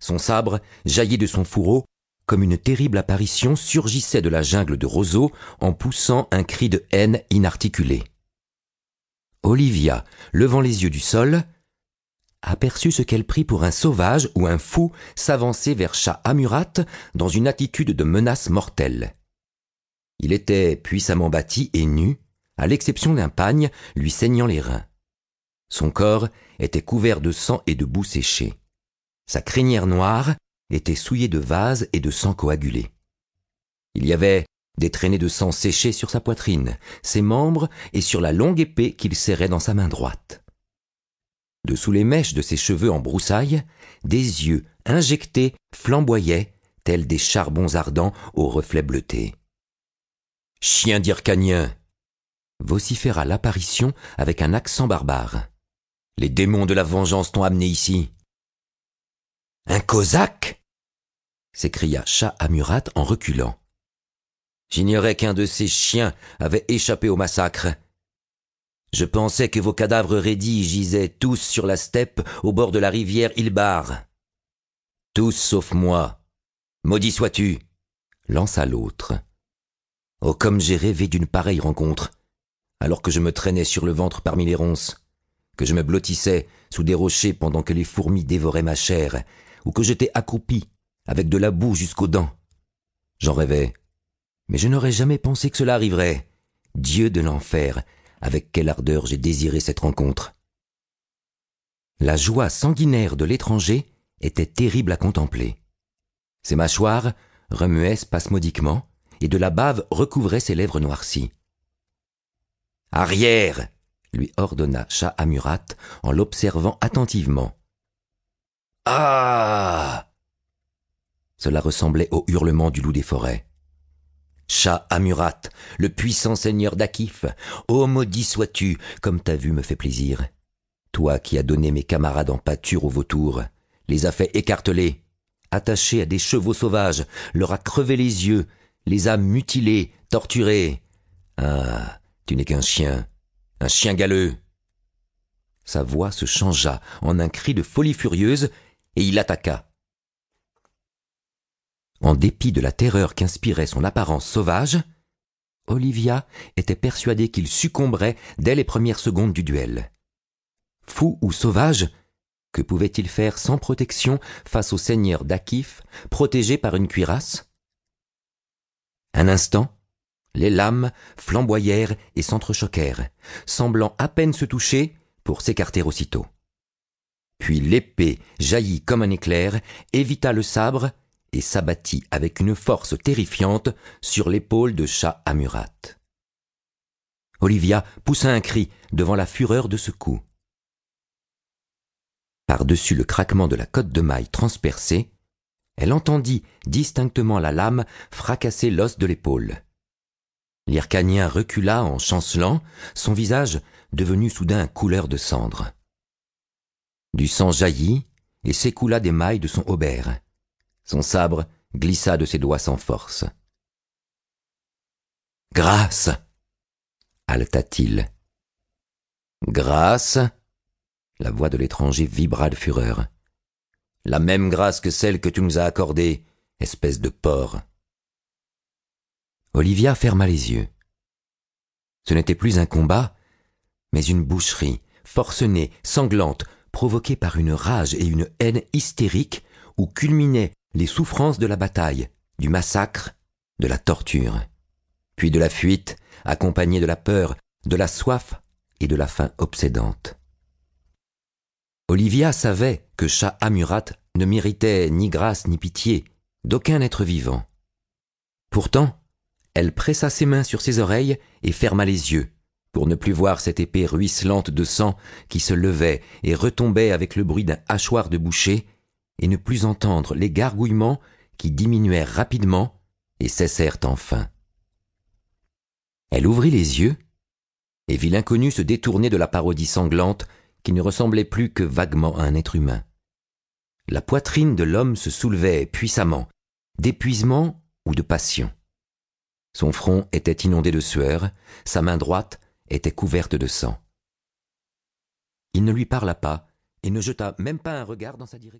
Son sabre, jailli de son fourreau, comme une terrible apparition, surgissait de la jungle de roseaux en poussant un cri de haine inarticulé. Olivia, levant les yeux du sol, aperçut ce qu'elle prit pour un sauvage ou un fou s'avancer vers Shah Amurat dans une attitude de menace mortelle. Il était puissamment bâti et nu, à l'exception d'un pagne lui saignant les reins. Son corps était couvert de sang et de boue séchée. Sa crinière noire était souillée de vase et de sang coagulé. Il y avait des traînées de sang séché sur sa poitrine, ses membres et sur la longue épée qu'il serrait dans sa main droite. Dessous les mèches de ses cheveux en broussailles, des yeux injectés flamboyaient, tels des charbons ardents aux reflets bleutés. Chien d'Ircanien vociféra l'apparition avec un accent barbare. Les démons de la vengeance t'ont amené ici. Un cosaque? s'écria Shah Amurat en reculant. J'ignorais qu'un de ces chiens avait échappé au massacre. Je pensais que vos cadavres raidis gisaient tous sur la steppe au bord de la rivière Ilbar. Tous sauf moi. Maudit sois-tu, lança l'autre. Oh, comme j'ai rêvé d'une pareille rencontre, alors que je me traînais sur le ventre parmi les ronces, que je me blottissais sous des rochers pendant que les fourmis dévoraient ma chair, ou que j'étais accroupi, avec de la boue jusqu'aux dents. J'en rêvais, mais je n'aurais jamais pensé que cela arriverait. Dieu de l'enfer, avec quelle ardeur j'ai désiré cette rencontre. La joie sanguinaire de l'étranger était terrible à contempler. Ses mâchoires remuaient spasmodiquement, et de la bave recouvrait ses lèvres noircies. Arrière lui ordonna Shah Amurat en l'observant attentivement. Ah Cela ressemblait au hurlement du loup des forêts. Shah Amurat, le puissant seigneur d'Akif, ô maudit sois-tu, comme ta vue me fait plaisir. Toi qui as donné mes camarades en pâture aux vautours, les as fait écarteler, attachés à des chevaux sauvages, leur a crevé les yeux, les a mutilés, torturés. Ah, tu n'es qu'un chien, un chien galeux. Sa voix se changea en un cri de folie furieuse, et il attaqua. En dépit de la terreur qu'inspirait son apparence sauvage, Olivia était persuadée qu'il succomberait dès les premières secondes du duel. Fou ou sauvage, que pouvait-il faire sans protection face au seigneur d'Akif, protégé par une cuirasse? Un instant, les lames flamboyèrent et s'entrechoquèrent, semblant à peine se toucher pour s'écarter aussitôt. Puis l'épée jaillit comme un éclair, évita le sabre et s'abattit avec une force terrifiante sur l'épaule de Shah Amurat. Olivia poussa un cri devant la fureur de ce coup. Par-dessus le craquement de la cotte de maille transpercée, elle entendit distinctement la lame fracasser l'os de l'épaule. L'Ircanien recula en chancelant, son visage devenu soudain couleur de cendre. Du sang jaillit et s'écoula des mailles de son aubert. Son sabre glissa de ses doigts sans force. Grâce haleta-t-il. Grâce La voix de l'étranger vibra de fureur. La même grâce que celle que tu nous as accordée, espèce de porc. Olivia ferma les yeux. Ce n'était plus un combat, mais une boucherie, forcenée, sanglante, provoquée par une rage et une haine hystérique où culminaient les souffrances de la bataille, du massacre, de la torture, puis de la fuite, accompagnée de la peur, de la soif et de la faim obsédante. Olivia savait que Shah Amurat ne méritait ni grâce ni pitié d'aucun être vivant. Pourtant, elle pressa ses mains sur ses oreilles et ferma les yeux, pour ne plus voir cette épée ruisselante de sang qui se levait et retombait avec le bruit d'un hachoir de boucher et ne plus entendre les gargouillements qui diminuèrent rapidement et cessèrent enfin. Elle ouvrit les yeux et vit l'inconnu se détourner de la parodie sanglante qui ne ressemblait plus que vaguement à un être humain. La poitrine de l'homme se soulevait puissamment, d'épuisement ou de passion. Son front était inondé de sueur, sa main droite était couverte de sang. Il ne lui parla pas et ne jeta même pas un regard dans sa direction.